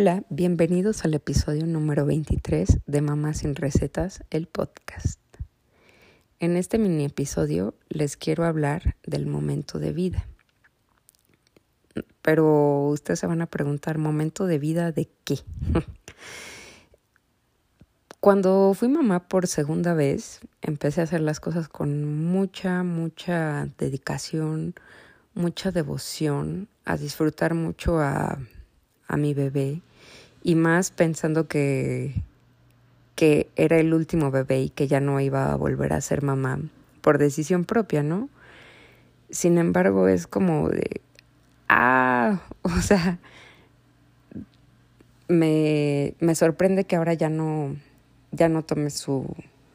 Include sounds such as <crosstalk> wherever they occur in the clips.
Hola, bienvenidos al episodio número 23 de Mamá sin Recetas, el podcast. En este mini episodio les quiero hablar del momento de vida. Pero ustedes se van a preguntar, ¿momento de vida de qué? <laughs> Cuando fui mamá por segunda vez, empecé a hacer las cosas con mucha, mucha dedicación, mucha devoción, a disfrutar mucho a, a mi bebé y más pensando que, que era el último bebé y que ya no iba a volver a ser mamá por decisión propia, ¿no? Sin embargo, es como de, ah, <laughs> o sea, me, me sorprende que ahora ya no, ya no tome su,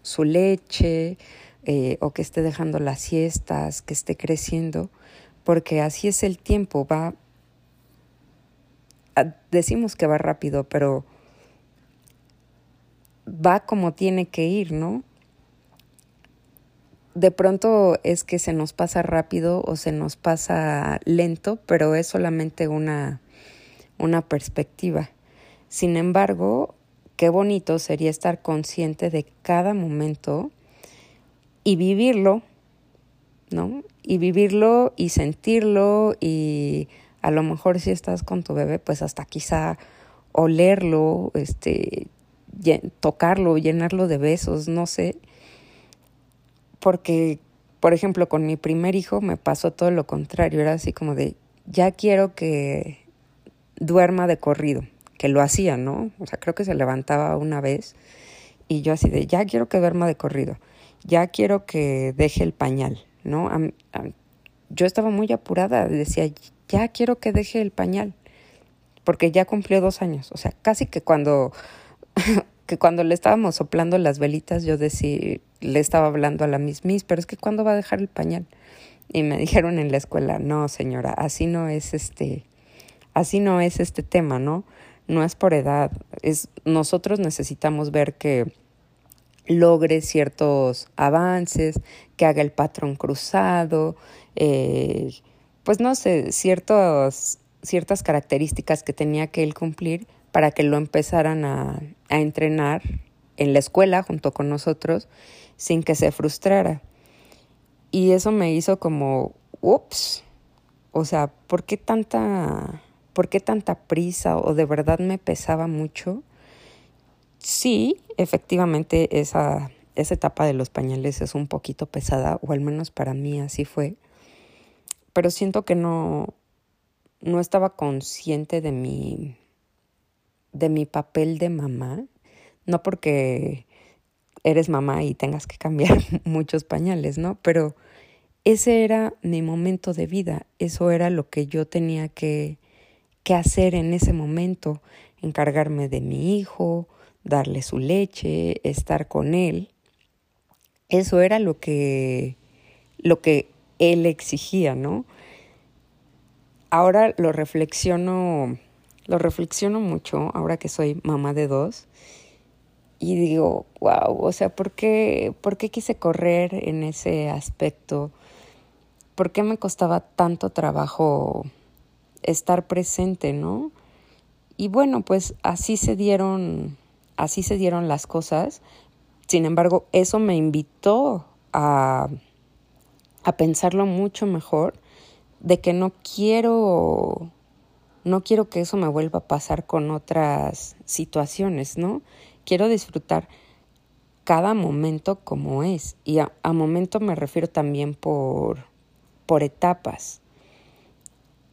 su leche eh, o que esté dejando las siestas, que esté creciendo, porque así es el tiempo, va decimos que va rápido, pero va como tiene que ir, ¿no? De pronto es que se nos pasa rápido o se nos pasa lento, pero es solamente una, una perspectiva. Sin embargo, qué bonito sería estar consciente de cada momento y vivirlo, ¿no? Y vivirlo y sentirlo y a lo mejor si estás con tu bebé, pues hasta quizá olerlo, este, tocarlo, llenarlo de besos, no sé. Porque, por ejemplo, con mi primer hijo me pasó todo lo contrario, era así como de, ya quiero que duerma de corrido, que lo hacía, ¿no? O sea, creo que se levantaba una vez y yo así de, ya quiero que duerma de corrido, ya quiero que deje el pañal, ¿no? yo estaba muy apurada, decía, ya quiero que deje el pañal, porque ya cumplió dos años. O sea, casi que cuando, <laughs> que cuando le estábamos soplando las velitas, yo decía, le estaba hablando a la Miss Miss, pero es que ¿cuándo va a dejar el pañal? Y me <laughs> dijeron en la escuela, no señora, así no es este, así no es este tema, ¿no? No es por edad, es nosotros necesitamos ver que logre ciertos avances, que haga el patrón cruzado, eh, pues no sé, ciertas características que tenía que él cumplir para que lo empezaran a, a entrenar en la escuela junto con nosotros sin que se frustrara. Y eso me hizo como, ups, o sea, ¿por qué tanta, por qué tanta prisa o de verdad me pesaba mucho? Sí, efectivamente esa, esa etapa de los pañales es un poquito pesada, o al menos para mí así fue pero siento que no, no estaba consciente de mi, de mi papel de mamá, no porque eres mamá y tengas que cambiar <laughs> muchos pañales, ¿no? Pero ese era mi momento de vida, eso era lo que yo tenía que, que hacer en ese momento, encargarme de mi hijo, darle su leche, estar con él. Eso era lo que, lo que él exigía, ¿no? Ahora lo reflexiono, lo reflexiono mucho, ahora que soy mamá de dos, y digo, wow, o sea, ¿por qué, ¿por qué quise correr en ese aspecto? ¿Por qué me costaba tanto trabajo estar presente, no? Y bueno, pues así se dieron, así se dieron las cosas. Sin embargo, eso me invitó a a pensarlo mucho mejor de que no quiero no quiero que eso me vuelva a pasar con otras situaciones, ¿no? Quiero disfrutar cada momento como es. Y a, momento me refiero también por, por etapas.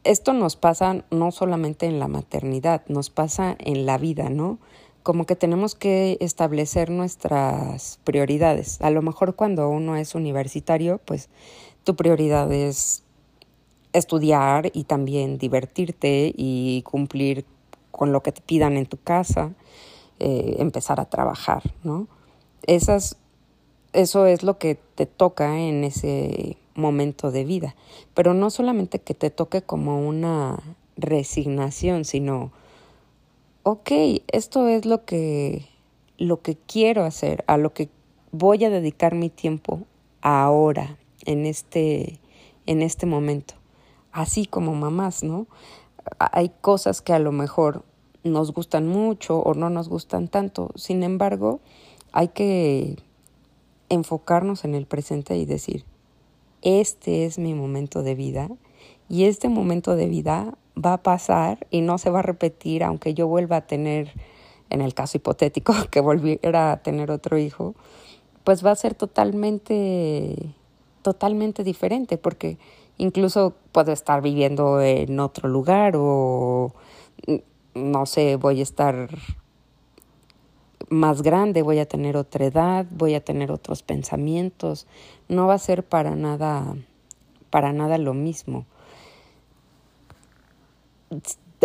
Esto nos pasa no solamente en la maternidad, nos pasa en la vida, ¿no? Como que tenemos que establecer nuestras prioridades. A lo mejor cuando uno es universitario, pues tu prioridad es estudiar y también divertirte y cumplir con lo que te pidan en tu casa, eh, empezar a trabajar, ¿no? Esas, eso es lo que te toca en ese momento de vida, pero no solamente que te toque como una resignación, sino, ok, esto es lo que, lo que quiero hacer, a lo que voy a dedicar mi tiempo ahora, en este, en este momento. Así como mamás, ¿no? Hay cosas que a lo mejor nos gustan mucho o no nos gustan tanto. Sin embargo, hay que enfocarnos en el presente y decir, este es mi momento de vida y este momento de vida va a pasar y no se va a repetir aunque yo vuelva a tener, en el caso hipotético, <laughs> que volviera a tener otro hijo, pues va a ser totalmente, totalmente diferente porque incluso puedo estar viviendo en otro lugar o no sé, voy a estar más grande, voy a tener otra edad, voy a tener otros pensamientos, no va a ser para nada para nada lo mismo.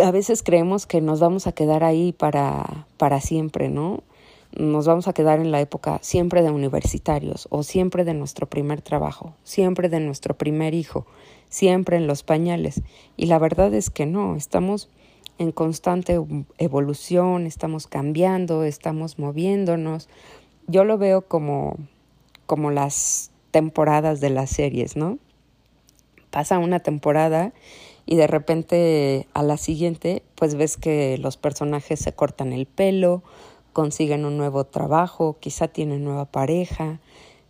A veces creemos que nos vamos a quedar ahí para para siempre, ¿no? Nos vamos a quedar en la época siempre de universitarios o siempre de nuestro primer trabajo, siempre de nuestro primer hijo, siempre en los pañales. Y la verdad es que no, estamos en constante evolución, estamos cambiando, estamos moviéndonos. Yo lo veo como, como las temporadas de las series, ¿no? Pasa una temporada y de repente a la siguiente pues ves que los personajes se cortan el pelo, consiguen un nuevo trabajo, quizá tienen nueva pareja,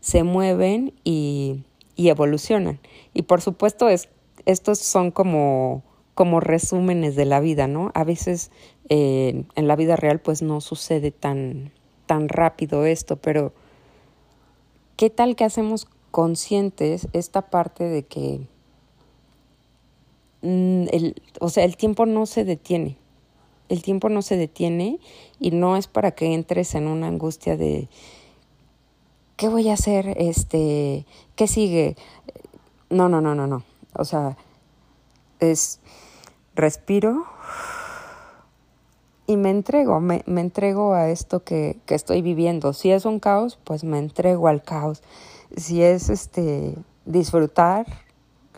se mueven y, y evolucionan. Y por supuesto es, estos son como como resúmenes de la vida, ¿no? A veces eh, en la vida real pues no sucede tan, tan rápido esto, pero ¿qué tal que hacemos conscientes esta parte de que el, o sea, el tiempo no se detiene? El tiempo no se detiene y no es para que entres en una angustia de ¿qué voy a hacer? Este, ¿qué sigue? No, no, no, no, no. O sea, es respiro y me entrego, me, entrego a esto que, que, estoy viviendo. Si es un caos, pues me entrego al caos. Si es este disfrutar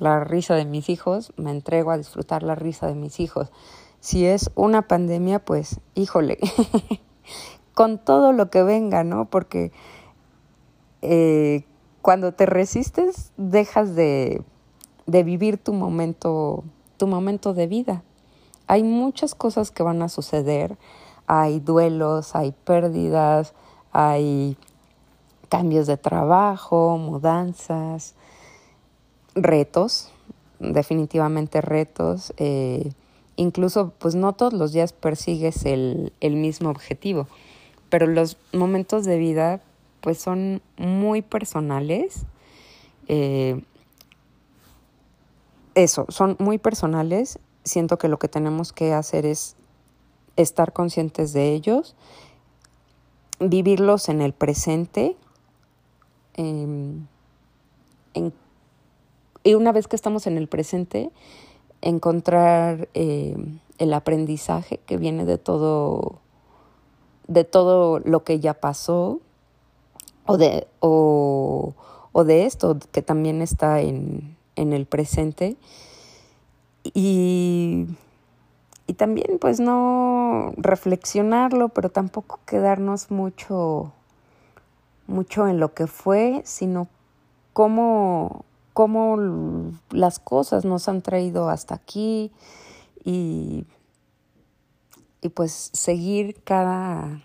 la risa de mis hijos, me entrego a disfrutar la risa de mis hijos. Si es una pandemia, pues híjole, <laughs> con todo lo que venga, ¿no? Porque eh, cuando te resistes, dejas de, de vivir tu momento tu momento de vida. Hay muchas cosas que van a suceder, hay duelos, hay pérdidas, hay cambios de trabajo, mudanzas, retos, definitivamente retos. Eh, incluso, pues no todos los días persigues el, el mismo objetivo, pero los momentos de vida, pues son muy personales. Eh, eso, son muy personales. Siento que lo que tenemos que hacer es estar conscientes de ellos, vivirlos en el presente. Em, y una vez que estamos en el presente, encontrar em, el aprendizaje que viene de todo, de todo lo que ya pasó, o de, o de esto que también está en, en el presente. Y, y también pues no reflexionarlo, pero tampoco quedarnos mucho, mucho en lo que fue, sino cómo, cómo las cosas nos han traído hasta aquí y, y pues seguir cada,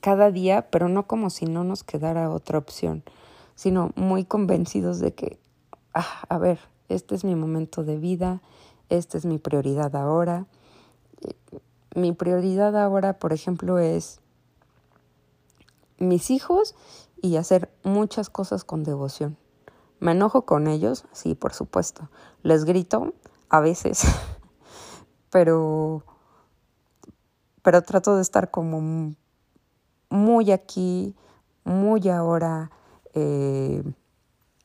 cada día, pero no como si no nos quedara otra opción, sino muy convencidos de que ah, a ver, este es mi momento de vida, esta es mi prioridad ahora. Mi prioridad ahora, por ejemplo, es mis hijos y hacer muchas cosas con devoción. ¿Me enojo con ellos? Sí, por supuesto. Les grito a veces, <laughs> pero, pero trato de estar como muy aquí, muy ahora. Eh,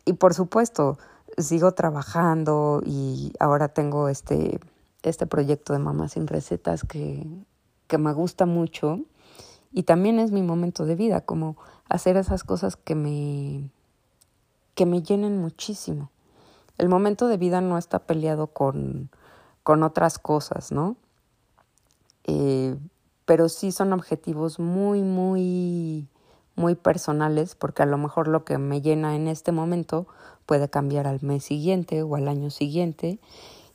y por supuesto, sigo trabajando y ahora tengo este, este proyecto de Mamá sin Recetas que, que me gusta mucho y también es mi momento de vida, como hacer esas cosas que me, que me llenen muchísimo. El momento de vida no está peleado con, con otras cosas, ¿no? Eh, pero sí son objetivos muy, muy muy personales, porque a lo mejor lo que me llena en este momento puede cambiar al mes siguiente o al año siguiente.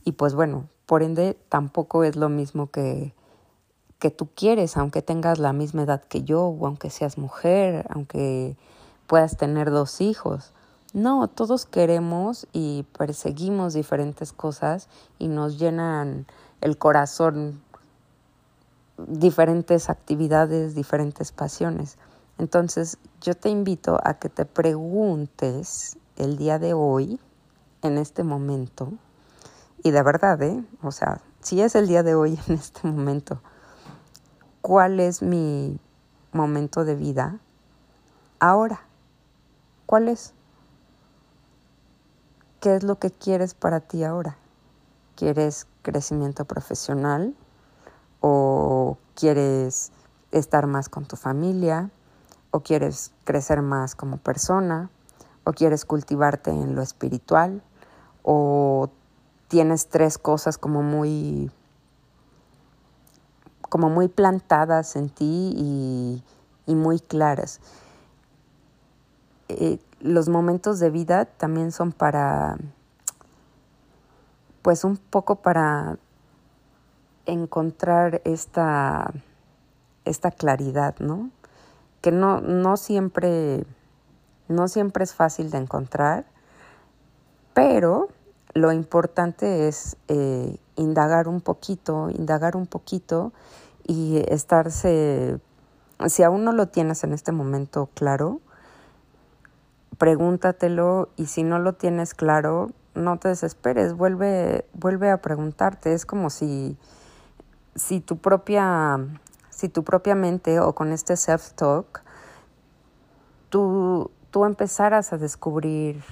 Y pues bueno, por ende tampoco es lo mismo que, que tú quieres, aunque tengas la misma edad que yo, o aunque seas mujer, aunque puedas tener dos hijos. No, todos queremos y perseguimos diferentes cosas y nos llenan el corazón diferentes actividades, diferentes pasiones. Entonces, yo te invito a que te preguntes el día de hoy, en este momento, y de verdad, ¿eh? O sea, si es el día de hoy, <laughs> en este momento, ¿cuál es mi momento de vida ahora? ¿Cuál es? ¿Qué es lo que quieres para ti ahora? ¿Quieres crecimiento profesional? ¿O quieres estar más con tu familia? ¿O quieres crecer más como persona? ¿O quieres cultivarte en lo espiritual? ¿O tienes tres cosas como muy como muy plantadas en ti y, y muy claras. Eh, los momentos de vida también son para, pues un poco para encontrar esta, esta claridad, ¿no? Que no, no siempre, no siempre es fácil de encontrar, pero lo importante es eh, indagar un poquito, indagar un poquito y estarse, si aún no lo tienes en este momento claro, pregúntatelo y si no lo tienes claro, no te desesperes, vuelve, vuelve a preguntarte. Es como si, si tu propia, si tu propia mente o con este self-talk, tú, tú empezaras a descubrir,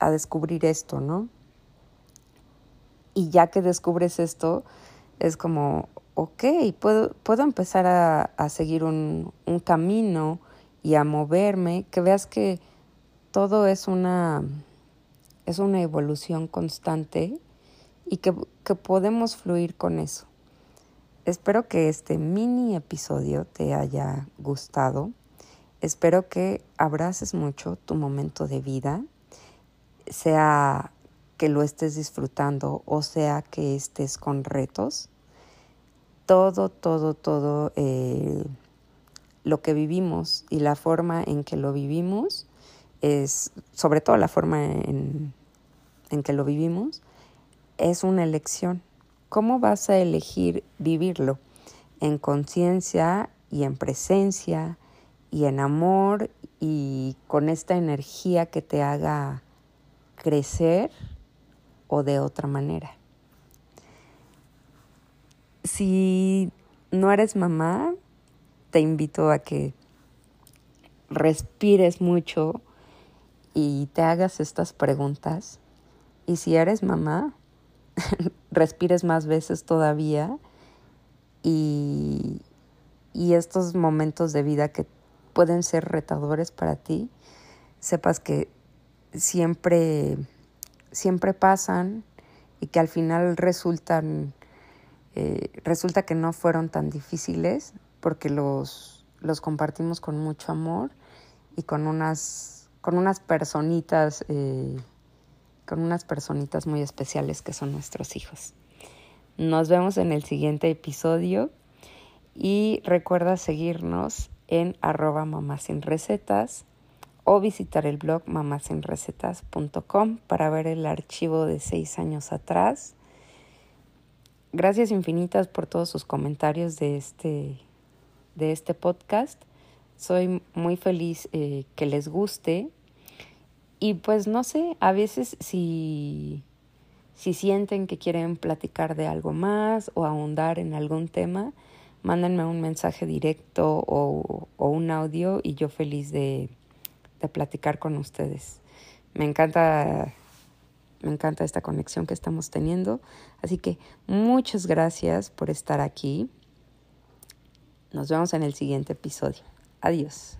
a descubrir esto, ¿no? Y ya que descubres esto, es como, ok, puedo, puedo empezar a, a seguir un, un camino y a moverme, que veas que todo es una, es una evolución constante y que, que podemos fluir con eso. Espero que este mini episodio te haya gustado. Espero que abraces mucho tu momento de vida, sea que lo estés disfrutando o sea que estés con retos. Todo, todo, todo eh, lo que vivimos y la forma en que lo vivimos es, sobre todo la forma en, en que lo vivimos, es una elección. ¿Cómo vas a elegir vivirlo? En conciencia y en presencia y en amor y con esta energía que te haga crecer o de otra manera. Si no eres mamá, te invito a que respires mucho y te hagas estas preguntas. Y si eres mamá, <laughs> respires más veces todavía y, y estos momentos de vida que pueden ser retadores para ti, sepas que siempre, siempre pasan y que al final resultan, eh, resulta que no fueron tan difíciles porque los, los compartimos con mucho amor y con unas con unas personitas, eh, con unas personitas muy especiales que son nuestros hijos. Nos vemos en el siguiente episodio y recuerda seguirnos en arroba recetas o visitar el blog mamasinrecetas.com para ver el archivo de seis años atrás. Gracias infinitas por todos sus comentarios de este, de este podcast. Soy muy feliz eh, que les guste y pues no sé, a veces si, si sienten que quieren platicar de algo más o ahondar en algún tema, mándenme un mensaje directo o, o un audio y yo feliz de, de platicar con ustedes. Me encanta, me encanta esta conexión que estamos teniendo. Así que muchas gracias por estar aquí. Nos vemos en el siguiente episodio. Adiós.